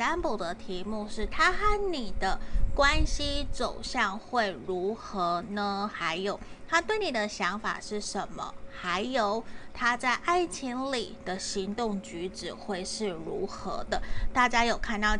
占卜的题目是他和你的关系走向会如何呢？还有他对你的想法是什么？还有他在爱情里的行动举止会是如何的？大家有看到